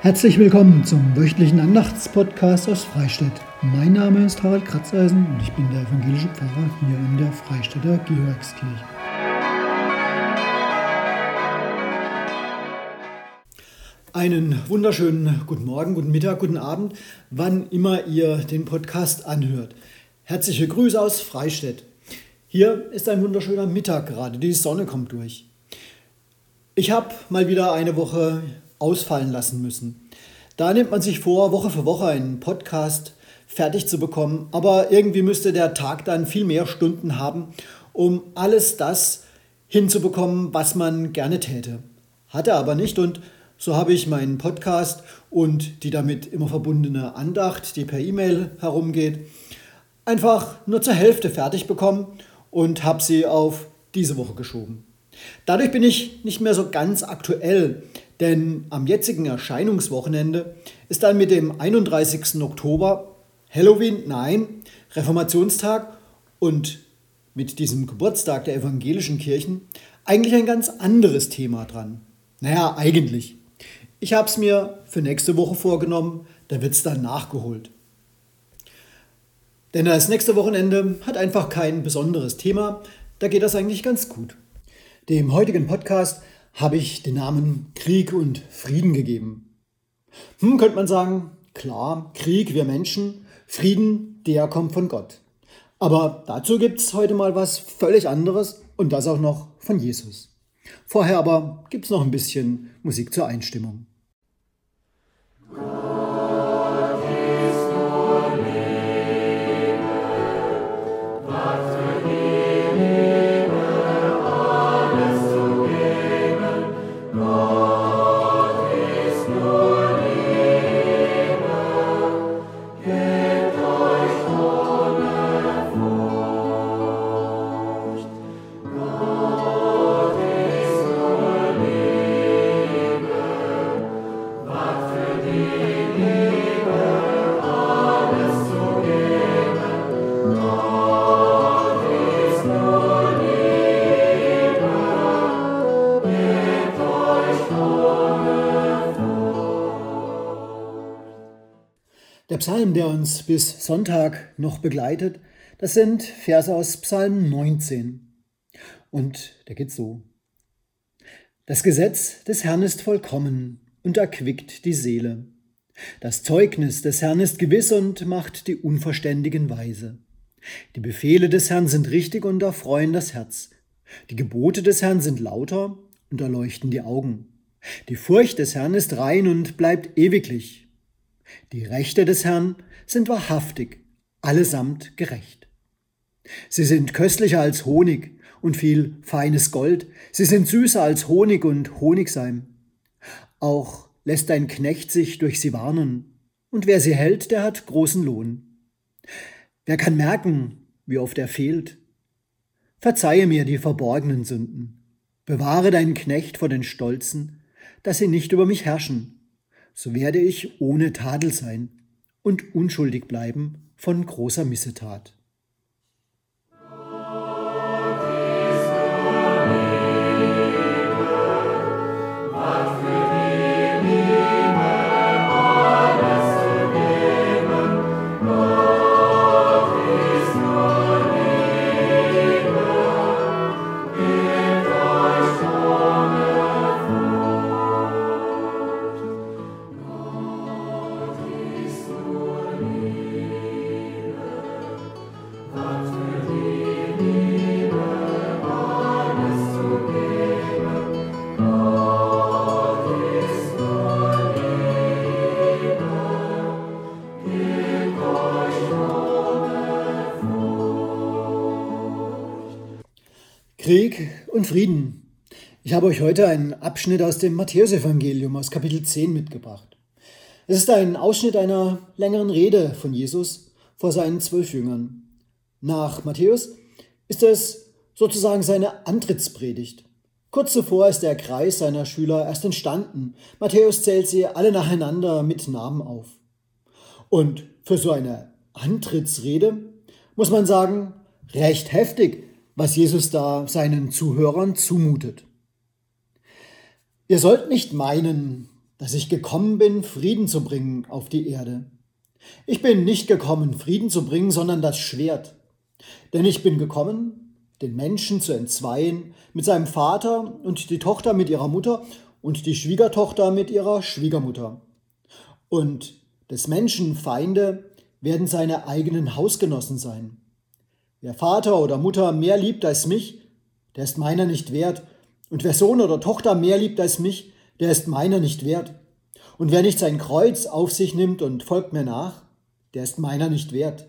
Herzlich willkommen zum wöchentlichen Andachtspodcast aus Freistadt. Mein Name ist Harald Kratzeisen und ich bin der evangelische Pfarrer hier in der Freistädter Georgskirche. Einen wunderschönen guten Morgen, guten Mittag, guten Abend, wann immer ihr den Podcast anhört. Herzliche Grüße aus Freistädt. Hier ist ein wunderschöner Mittag gerade, die Sonne kommt durch. Ich habe mal wieder eine Woche ausfallen lassen müssen. Da nimmt man sich vor, Woche für Woche einen Podcast fertig zu bekommen, aber irgendwie müsste der Tag dann viel mehr Stunden haben, um alles das hinzubekommen, was man gerne täte. Hat er aber nicht und so habe ich meinen Podcast und die damit immer verbundene Andacht, die per E-Mail herumgeht, einfach nur zur Hälfte fertig bekommen und habe sie auf diese Woche geschoben. Dadurch bin ich nicht mehr so ganz aktuell, denn am jetzigen Erscheinungswochenende ist dann mit dem 31. Oktober Halloween, nein, Reformationstag und mit diesem Geburtstag der evangelischen Kirchen eigentlich ein ganz anderes Thema dran. Naja, eigentlich. Ich habe es mir für nächste Woche vorgenommen, da wird es dann nachgeholt. Denn das nächste Wochenende hat einfach kein besonderes Thema, da geht das eigentlich ganz gut. Dem heutigen Podcast habe ich den Namen Krieg und Frieden gegeben. Hm, könnte man sagen, klar, Krieg, wir Menschen, Frieden, der kommt von Gott. Aber dazu gibt es heute mal was völlig anderes und das auch noch von Jesus. Vorher aber gibt es noch ein bisschen Musik zur Einstimmung. Der Psalm, der uns bis Sonntag noch begleitet, das sind Verse aus Psalm 19. Und der geht so. Das Gesetz des Herrn ist vollkommen und erquickt die Seele. Das Zeugnis des Herrn ist gewiss und macht die Unverständigen weise. Die Befehle des Herrn sind richtig und erfreuen das Herz. Die Gebote des Herrn sind lauter und erleuchten die Augen. Die Furcht des Herrn ist rein und bleibt ewiglich. Die Rechte des Herrn sind wahrhaftig, allesamt gerecht. Sie sind köstlicher als Honig und viel feines Gold, sie sind süßer als Honig und Honigseim. Auch lässt ein Knecht sich durch sie warnen, und wer sie hält, der hat großen Lohn. Wer kann merken, wie oft er fehlt? Verzeihe mir die verborgenen Sünden, bewahre deinen Knecht vor den Stolzen, dass sie nicht über mich herrschen so werde ich ohne Tadel sein und unschuldig bleiben von großer Missetat. Krieg und Frieden. Ich habe euch heute einen Abschnitt aus dem Matthäusevangelium aus Kapitel 10 mitgebracht. Es ist ein Ausschnitt einer längeren Rede von Jesus vor seinen zwölf Jüngern. Nach Matthäus ist es sozusagen seine Antrittspredigt. Kurz zuvor ist der Kreis seiner Schüler erst entstanden. Matthäus zählt sie alle nacheinander mit Namen auf. Und für so eine Antrittsrede muss man sagen, recht heftig, was Jesus da seinen Zuhörern zumutet. Ihr sollt nicht meinen, dass ich gekommen bin, Frieden zu bringen auf die Erde. Ich bin nicht gekommen, Frieden zu bringen, sondern das Schwert. Denn ich bin gekommen, den Menschen zu entzweien mit seinem Vater und die Tochter mit ihrer Mutter und die Schwiegertochter mit ihrer Schwiegermutter. Und des Menschen Feinde werden seine eigenen Hausgenossen sein. Wer Vater oder Mutter mehr liebt als mich, der ist meiner nicht wert. Und wer Sohn oder Tochter mehr liebt als mich, der ist meiner nicht wert. Und wer nicht sein Kreuz auf sich nimmt und folgt mir nach, der ist meiner nicht wert.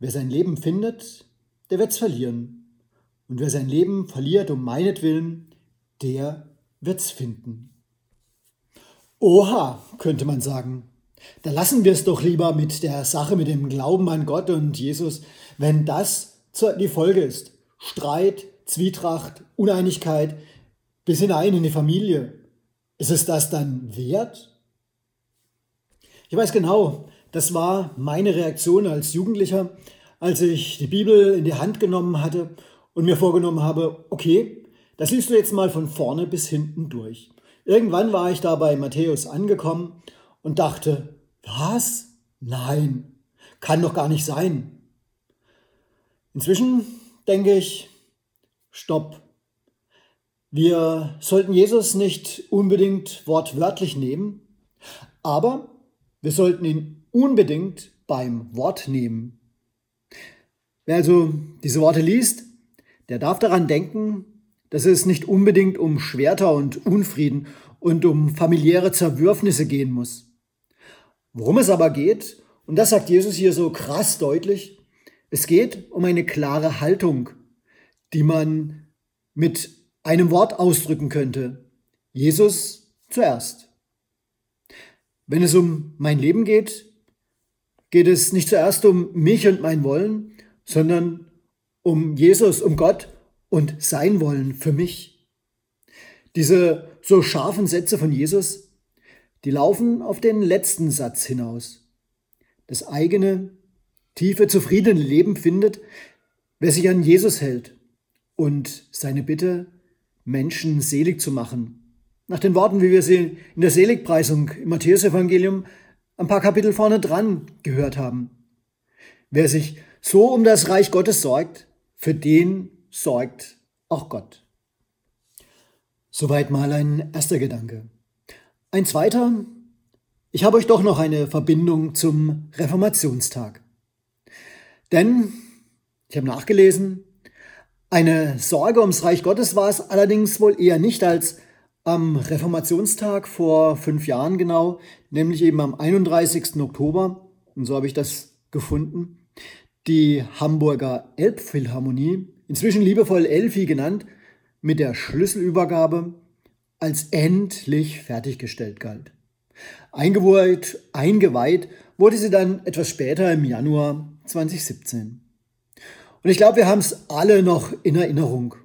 Wer sein Leben findet, der wird's verlieren. Und wer sein Leben verliert um meinetwillen, der wird's finden. Oha, könnte man sagen. Da lassen wir es doch lieber mit der Sache mit dem Glauben an Gott und Jesus, wenn das die Folge ist. Streit, Zwietracht, Uneinigkeit bis hinein in die Familie. Ist es das dann wert? Ich weiß genau, das war meine Reaktion als Jugendlicher, als ich die Bibel in die Hand genommen hatte und mir vorgenommen habe, okay, das liest du jetzt mal von vorne bis hinten durch. Irgendwann war ich da bei Matthäus angekommen und dachte, was? Nein, kann doch gar nicht sein. Inzwischen denke ich, stopp. Wir sollten Jesus nicht unbedingt wortwörtlich nehmen, aber wir sollten ihn unbedingt beim Wort nehmen. Wer also diese Worte liest, der darf daran denken, dass es nicht unbedingt um Schwerter und Unfrieden und um familiäre Zerwürfnisse gehen muss. Worum es aber geht, und das sagt Jesus hier so krass deutlich, es geht um eine klare Haltung, die man mit einem Wort ausdrücken könnte. Jesus zuerst. Wenn es um mein Leben geht, geht es nicht zuerst um mich und mein Wollen, sondern um Jesus, um Gott und sein Wollen für mich. Diese so scharfen Sätze von Jesus, die laufen auf den letzten Satz hinaus. Das eigene, tiefe, zufriedene Leben findet, wer sich an Jesus hält und seine Bitte, Menschen selig zu machen. Nach den Worten, wie wir sie in der Seligpreisung im Matthäusevangelium ein paar Kapitel vorne dran gehört haben. Wer sich so um das Reich Gottes sorgt, für den sorgt auch Gott. Soweit mal ein erster Gedanke. Ein zweiter, ich habe euch doch noch eine Verbindung zum Reformationstag. Denn, ich habe nachgelesen, eine Sorge ums Reich Gottes war es allerdings wohl eher nicht als am Reformationstag vor fünf Jahren genau, nämlich eben am 31. Oktober, und so habe ich das gefunden, die Hamburger Elbphilharmonie, inzwischen liebevoll Elfi genannt, mit der Schlüsselübergabe als endlich fertiggestellt galt. Eingeweiht, eingeweiht wurde sie dann etwas später im Januar 2017. Und ich glaube, wir haben es alle noch in Erinnerung.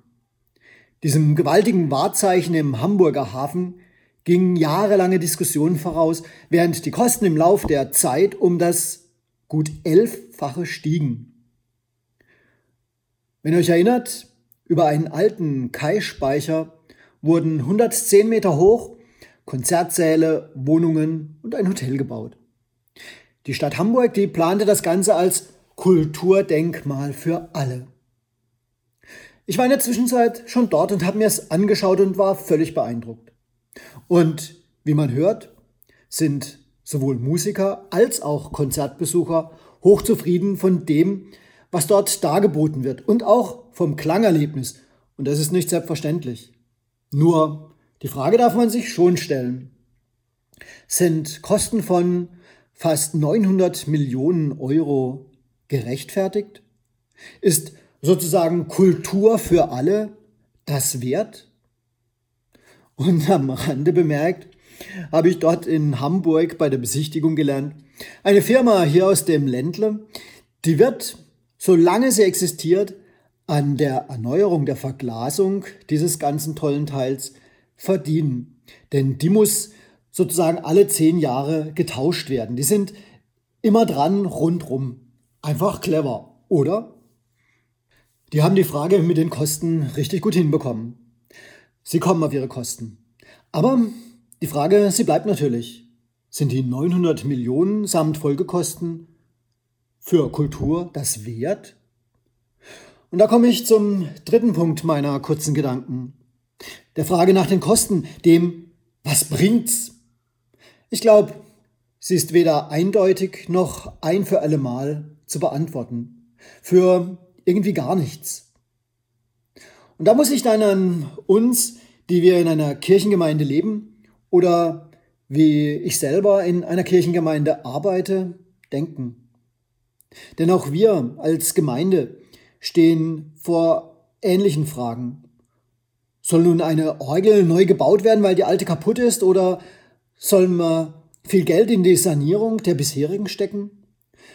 Diesem gewaltigen Wahrzeichen im Hamburger Hafen gingen jahrelange Diskussionen voraus, während die Kosten im Lauf der Zeit um das gut elffache stiegen. Wenn ihr euch erinnert, über einen alten Kai-Speicher wurden 110 Meter hoch Konzertsäle, Wohnungen und ein Hotel gebaut. Die Stadt Hamburg, die plante das Ganze als Kulturdenkmal für alle. Ich war in der Zwischenzeit schon dort und habe mir es angeschaut und war völlig beeindruckt. Und wie man hört, sind sowohl Musiker als auch Konzertbesucher hochzufrieden von dem, was dort dargeboten wird und auch vom Klangerlebnis. Und das ist nicht selbstverständlich. Nur die Frage darf man sich schon stellen. Sind Kosten von fast 900 Millionen Euro gerechtfertigt? Ist sozusagen Kultur für alle das wert? Und am Rande bemerkt, habe ich dort in Hamburg bei der Besichtigung gelernt, eine Firma hier aus dem Ländle, die wird, solange sie existiert, an der Erneuerung der Verglasung dieses ganzen tollen Teils verdienen. Denn die muss sozusagen alle zehn Jahre getauscht werden. Die sind immer dran rundrum. Einfach clever, oder? Die haben die Frage mit den Kosten richtig gut hinbekommen. Sie kommen auf ihre Kosten. Aber die Frage, sie bleibt natürlich. Sind die 900 Millionen samt Folgekosten für Kultur das wert? Und da komme ich zum dritten Punkt meiner kurzen Gedanken. Der Frage nach den Kosten, dem, was bringt's? Ich glaube, sie ist weder eindeutig noch ein für alle Mal zu beantworten. Für irgendwie gar nichts. Und da muss ich dann an uns, die wir in einer Kirchengemeinde leben oder wie ich selber in einer Kirchengemeinde arbeite, denken. Denn auch wir als Gemeinde stehen vor ähnlichen Fragen. Soll nun eine Orgel neu gebaut werden, weil die alte kaputt ist, oder sollen wir viel Geld in die Sanierung der bisherigen stecken?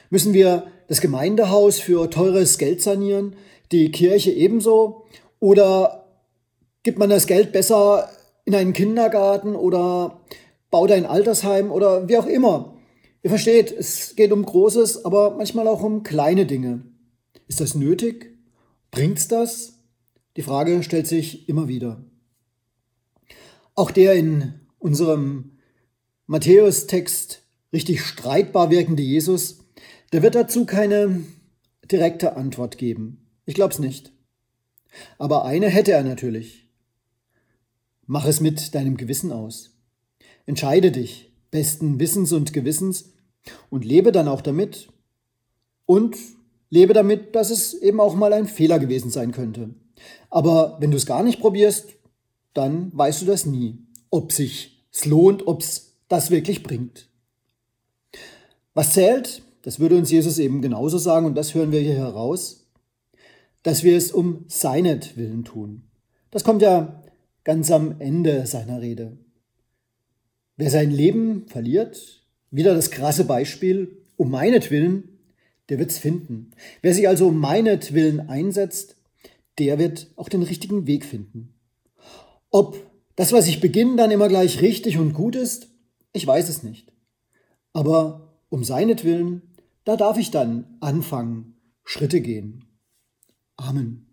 Müssen wir das Gemeindehaus für teures Geld sanieren, die Kirche ebenso? Oder gibt man das Geld besser in einen Kindergarten oder baut ein Altersheim oder wie auch immer? Ihr versteht, es geht um Großes, aber manchmal auch um kleine Dinge. Ist das nötig? Bringt's das? Die Frage stellt sich immer wieder. Auch der in unserem Matthäus-Text richtig streitbar wirkende Jesus, der wird dazu keine direkte Antwort geben. Ich glaube es nicht. Aber eine hätte er natürlich. Mach es mit deinem Gewissen aus. Entscheide dich besten Wissens und Gewissens und lebe dann auch damit. Und lebe damit, dass es eben auch mal ein Fehler gewesen sein könnte. Aber wenn du es gar nicht probierst, dann weißt du das nie, ob sich es lohnt, ob es das wirklich bringt. Was zählt, das würde uns Jesus eben genauso sagen, und das hören wir hier heraus, dass wir es um seinetwillen tun. Das kommt ja ganz am Ende seiner Rede. Wer sein Leben verliert, wieder das krasse Beispiel, um meinetwillen, der wird's finden. Wer sich also meinetwillen einsetzt, der wird auch den richtigen Weg finden. Ob das, was ich beginne, dann immer gleich richtig und gut ist, ich weiß es nicht. Aber um seinetwillen, da darf ich dann anfangen, Schritte gehen. Amen.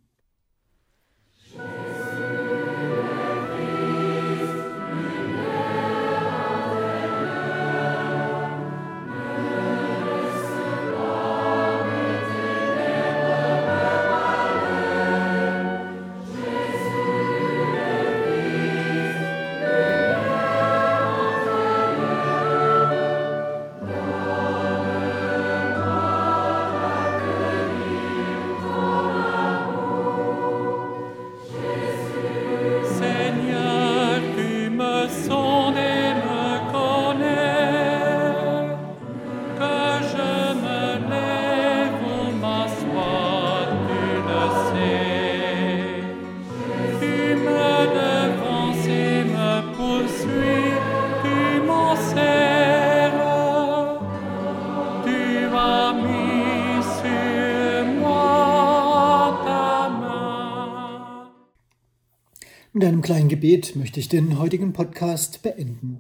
Mit einem kleinen Gebet möchte ich den heutigen Podcast beenden.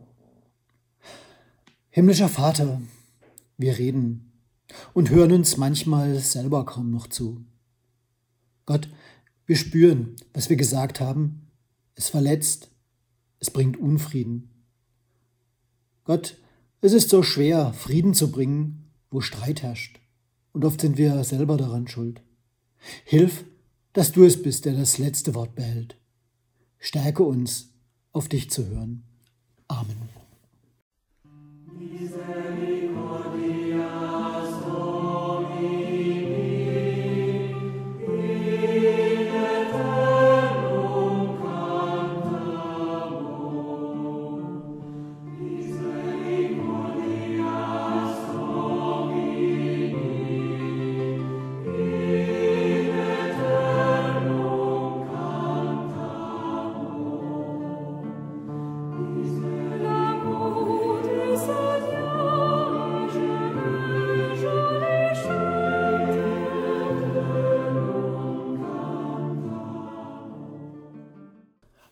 Himmlischer Vater, wir reden und hören uns manchmal selber kaum noch zu. Gott, wir spüren, was wir gesagt haben. Es verletzt, es bringt Unfrieden. Gott, es ist so schwer, Frieden zu bringen, wo Streit herrscht. Und oft sind wir selber daran schuld. Hilf, dass du es bist, der das letzte Wort behält. Stärke uns, auf dich zu hören. Amen.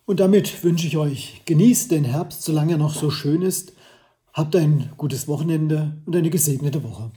Und damit wünsche ich euch, genießt den Herbst, solange er noch so schön ist. Habt ein gutes Wochenende und eine gesegnete Woche.